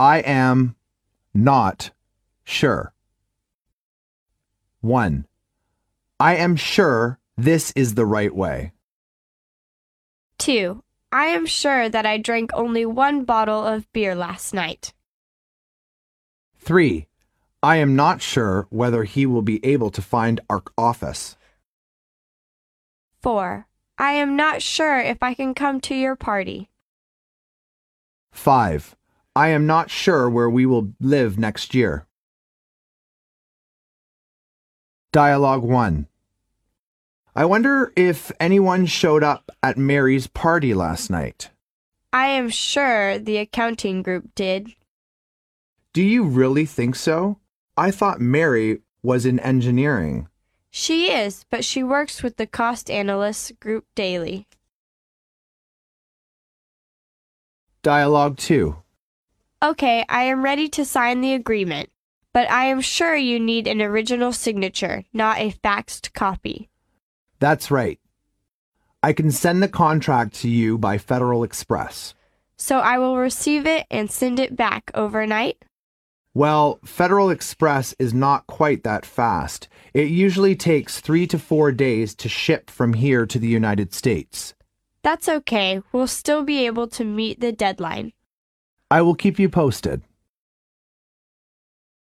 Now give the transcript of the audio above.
I am not sure. 1. I am sure this is the right way. 2. I am sure that I drank only one bottle of beer last night. 3. I am not sure whether he will be able to find our office. 4. I am not sure if I can come to your party. 5. I am not sure where we will live next year. Dialogue 1. I wonder if anyone showed up at Mary's party last night. I am sure the accounting group did. Do you really think so? I thought Mary was in engineering. She is, but she works with the cost analysts group daily. Dialogue 2. Okay, I am ready to sign the agreement, but I am sure you need an original signature, not a faxed copy. That's right. I can send the contract to you by Federal Express. So I will receive it and send it back overnight? Well, Federal Express is not quite that fast. It usually takes three to four days to ship from here to the United States. That's okay. We'll still be able to meet the deadline. I will keep you posted.